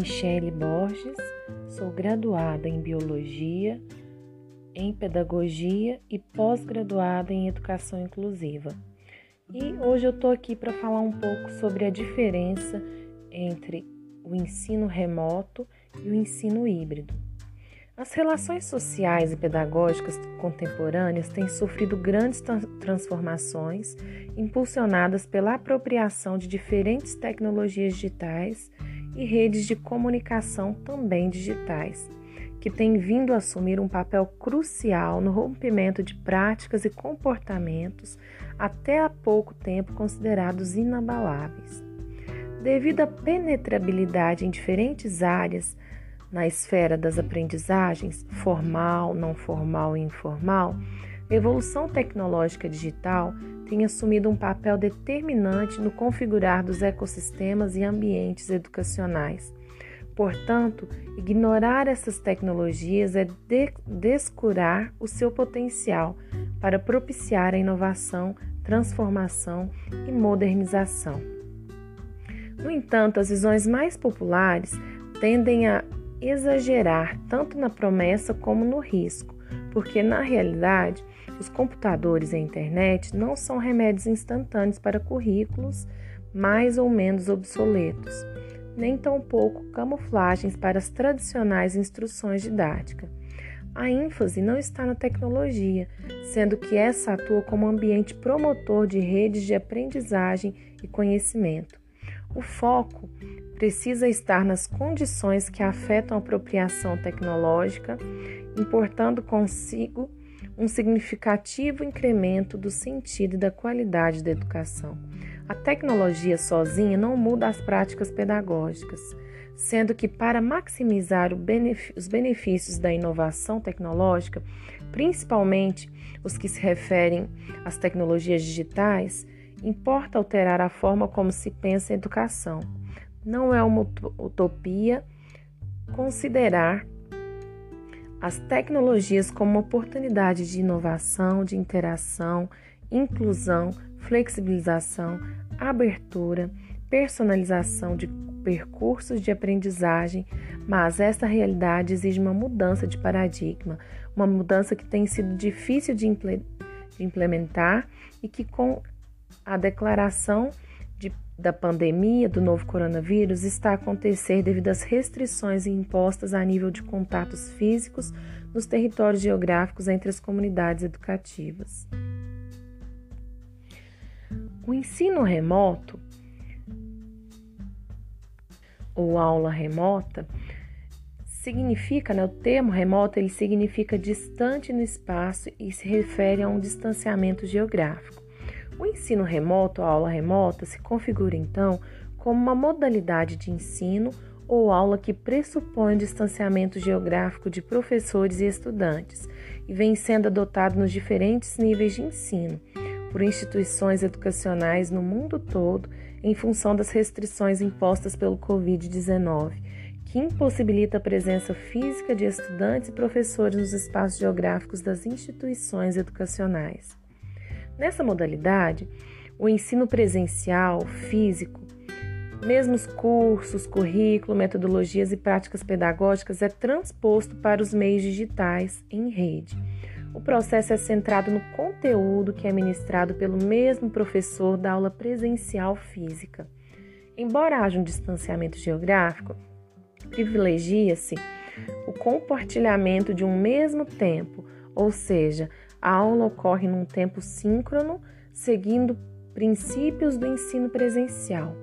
Michele Borges, sou graduada em Biologia, em Pedagogia e pós-graduada em Educação Inclusiva. E hoje eu estou aqui para falar um pouco sobre a diferença entre o ensino remoto e o ensino híbrido. As relações sociais e pedagógicas contemporâneas têm sofrido grandes transformações impulsionadas pela apropriação de diferentes tecnologias digitais e redes de comunicação também digitais, que têm vindo a assumir um papel crucial no rompimento de práticas e comportamentos até há pouco tempo considerados inabaláveis. Devido à penetrabilidade em diferentes áreas, na esfera das aprendizagens, formal, não formal e informal, a evolução tecnológica digital tem assumido um papel determinante no configurar dos ecossistemas e ambientes educacionais. Portanto, ignorar essas tecnologias é de descurar o seu potencial para propiciar a inovação, transformação e modernização. No entanto, as visões mais populares tendem a exagerar tanto na promessa como no risco, porque na realidade os computadores e a internet não são remédios instantâneos para currículos mais ou menos obsoletos, nem tampouco camuflagens para as tradicionais instruções didáticas. A ênfase não está na tecnologia, sendo que essa atua como ambiente promotor de redes de aprendizagem e conhecimento. O foco precisa estar nas condições que afetam a apropriação tecnológica, importando consigo um significativo incremento do sentido e da qualidade da educação. A tecnologia sozinha não muda as práticas pedagógicas, sendo que para maximizar os benefícios da inovação tecnológica, principalmente os que se referem às tecnologias digitais, importa alterar a forma como se pensa em educação não é uma utopia considerar as tecnologias como oportunidade de inovação, de interação, inclusão, flexibilização, abertura, personalização de percursos de aprendizagem, mas essa realidade exige uma mudança de paradigma, uma mudança que tem sido difícil de implementar e que com a declaração de, da pandemia do novo coronavírus está a acontecer devido às restrições impostas a nível de contatos físicos nos territórios geográficos entre as comunidades educativas. O ensino remoto ou aula remota significa, né, o termo remoto ele significa distante no espaço e se refere a um distanciamento geográfico. O ensino remoto, a aula remota, se configura então como uma modalidade de ensino ou aula que pressupõe distanciamento geográfico de professores e estudantes e vem sendo adotado nos diferentes níveis de ensino por instituições educacionais no mundo todo em função das restrições impostas pelo Covid-19, que impossibilita a presença física de estudantes e professores nos espaços geográficos das instituições educacionais. Nessa modalidade, o ensino presencial, físico, mesmo os cursos, currículo, metodologias e práticas pedagógicas é transposto para os meios digitais em rede. O processo é centrado no conteúdo que é ministrado pelo mesmo professor da aula presencial física. Embora haja um distanciamento geográfico, privilegia-se o compartilhamento de um mesmo tempo, ou seja, a aula ocorre num tempo síncrono, seguindo princípios do ensino presencial.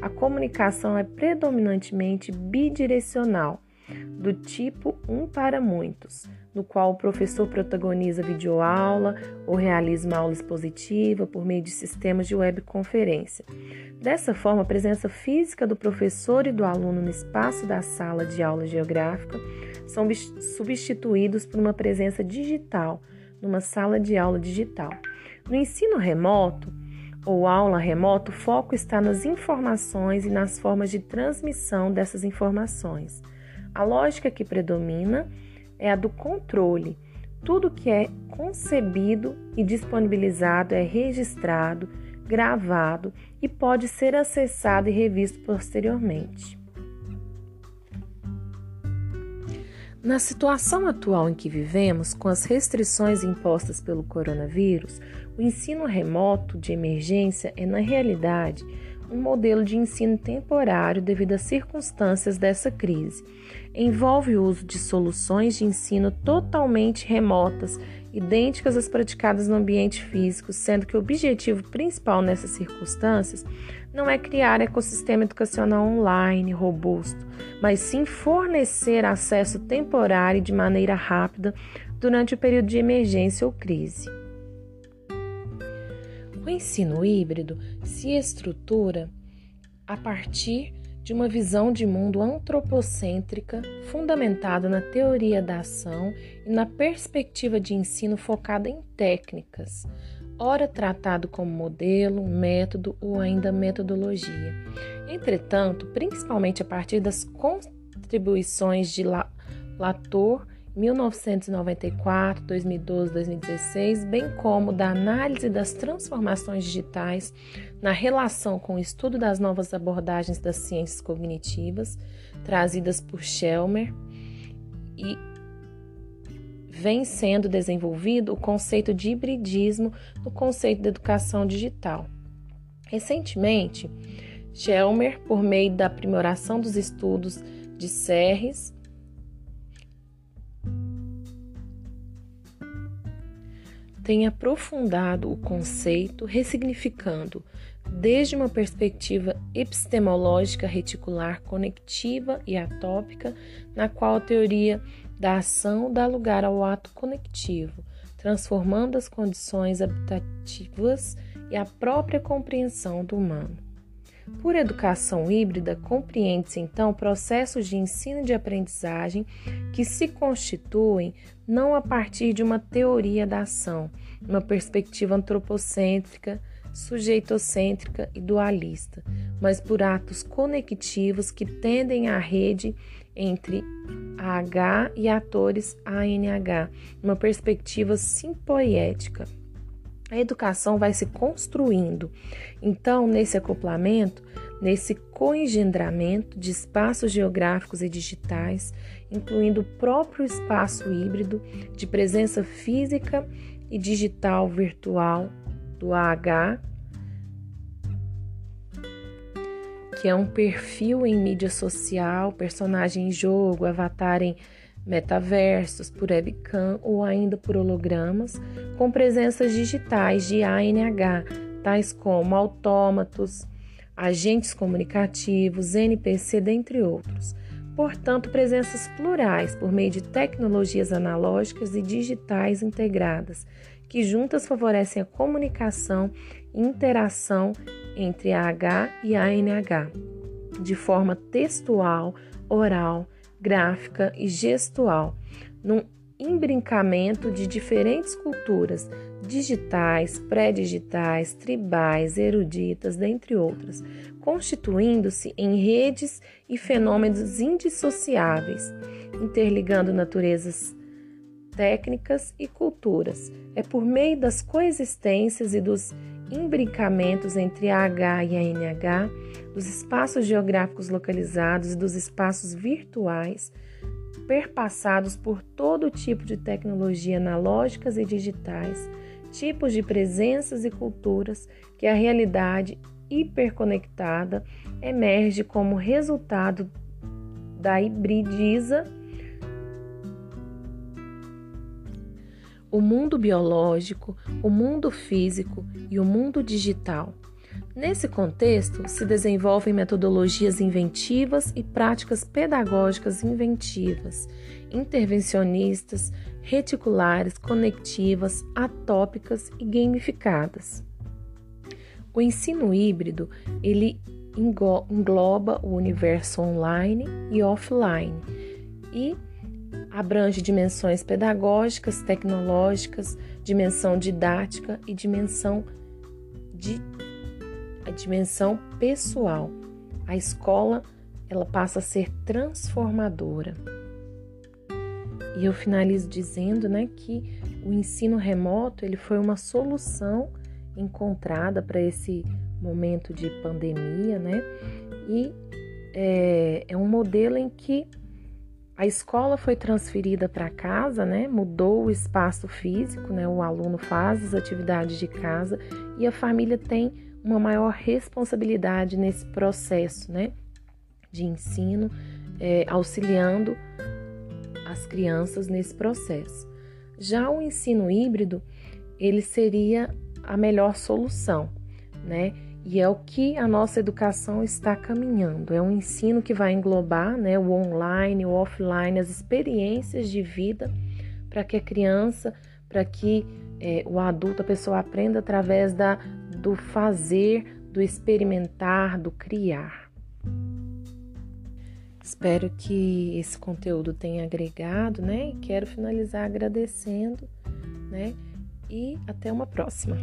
A comunicação é predominantemente bidirecional, do tipo um para muitos, no qual o professor protagoniza videoaula ou realiza uma aula expositiva por meio de sistemas de webconferência. Dessa forma, a presença física do professor e do aluno no espaço da sala de aula geográfica são substituídos por uma presença digital numa sala de aula digital. No ensino remoto ou aula remoto, o foco está nas informações e nas formas de transmissão dessas informações. A lógica que predomina é a do controle. Tudo que é concebido e disponibilizado é registrado, gravado e pode ser acessado e revisto posteriormente. Na situação atual em que vivemos, com as restrições impostas pelo coronavírus, o ensino remoto de emergência é, na realidade, um modelo de ensino temporário devido às circunstâncias dessa crise. Envolve o uso de soluções de ensino totalmente remotas, idênticas às praticadas no ambiente físico, sendo que o objetivo principal nessas circunstâncias não é criar ecossistema educacional online robusto, mas sim fornecer acesso temporário de maneira rápida durante o período de emergência ou crise. O ensino híbrido se estrutura a partir de uma visão de mundo antropocêntrica fundamentada na teoria da ação e na perspectiva de ensino focada em técnicas, ora tratado como modelo, método ou ainda metodologia. Entretanto, principalmente a partir das contribuições de Latour 1994, 2012, 2016, bem como da análise das transformações digitais na relação com o estudo das novas abordagens das ciências cognitivas, trazidas por Schelmer e vem sendo desenvolvido o conceito de hibridismo no conceito de educação digital. Recentemente, Schelmer, por meio da aprimoração dos estudos de Serres, tem aprofundado o conceito, ressignificando desde uma perspectiva epistemológica reticular conectiva e atópica, na qual a teoria da ação dá lugar ao ato conectivo, transformando as condições habitativas e a própria compreensão do humano. Por educação híbrida, compreende-se então processos de ensino e de aprendizagem que se constituem não a partir de uma teoria da ação, uma perspectiva antropocêntrica, sujeitocêntrica e dualista, mas por atos conectivos que tendem à rede entre AH e atores ANH, uma perspectiva simpoética. A educação vai se construindo. Então, nesse acoplamento, nesse coengendramento de espaços geográficos e digitais, incluindo o próprio espaço híbrido de presença física e digital virtual do AH, que é um perfil em mídia social, personagem em jogo, avatar em metaversos, por webcam ou ainda por hologramas, com presenças digitais de ANH, tais como autômatos, agentes comunicativos, NPC, dentre outros. Portanto, presenças plurais por meio de tecnologias analógicas e digitais integradas, que juntas favorecem a comunicação e interação entre a H e a ANH, de forma textual, oral, gráfica e gestual, num embrincamento de diferentes culturas digitais, pré-digitais, tribais, eruditas, dentre outras, constituindo-se em redes e fenômenos indissociáveis, interligando naturezas técnicas e culturas. É por meio das coexistências e dos imbricamentos entre a H e a NH, dos espaços geográficos localizados e dos espaços virtuais, perpassados por todo tipo de tecnologia analógicas e digitais, tipos de presenças e culturas que a realidade hiperconectada emerge como resultado da hibridiza o mundo biológico, o mundo físico e o mundo digital. Nesse contexto, se desenvolvem metodologias inventivas e práticas pedagógicas inventivas, intervencionistas, reticulares, conectivas, atópicas e gamificadas. O ensino híbrido, ele engloba o universo online e offline e abrange dimensões pedagógicas, tecnológicas, dimensão didática e dimensão de a dimensão pessoal. A escola, ela passa a ser transformadora. E eu finalizo dizendo, né, que o ensino remoto, ele foi uma solução encontrada para esse momento de pandemia, né? E é, é um modelo em que a escola foi transferida para casa, né? Mudou o espaço físico, né? O aluno faz as atividades de casa e a família tem uma maior responsabilidade nesse processo, né? De ensino, é, auxiliando as crianças nesse processo. Já o ensino híbrido, ele seria a melhor solução, né? E é o que a nossa educação está caminhando. É um ensino que vai englobar né, o online, o offline, as experiências de vida para que a criança, para que é, o adulto, a pessoa aprenda através da, do fazer, do experimentar, do criar. Espero que esse conteúdo tenha agregado, né? E quero finalizar agradecendo, né? E até uma próxima.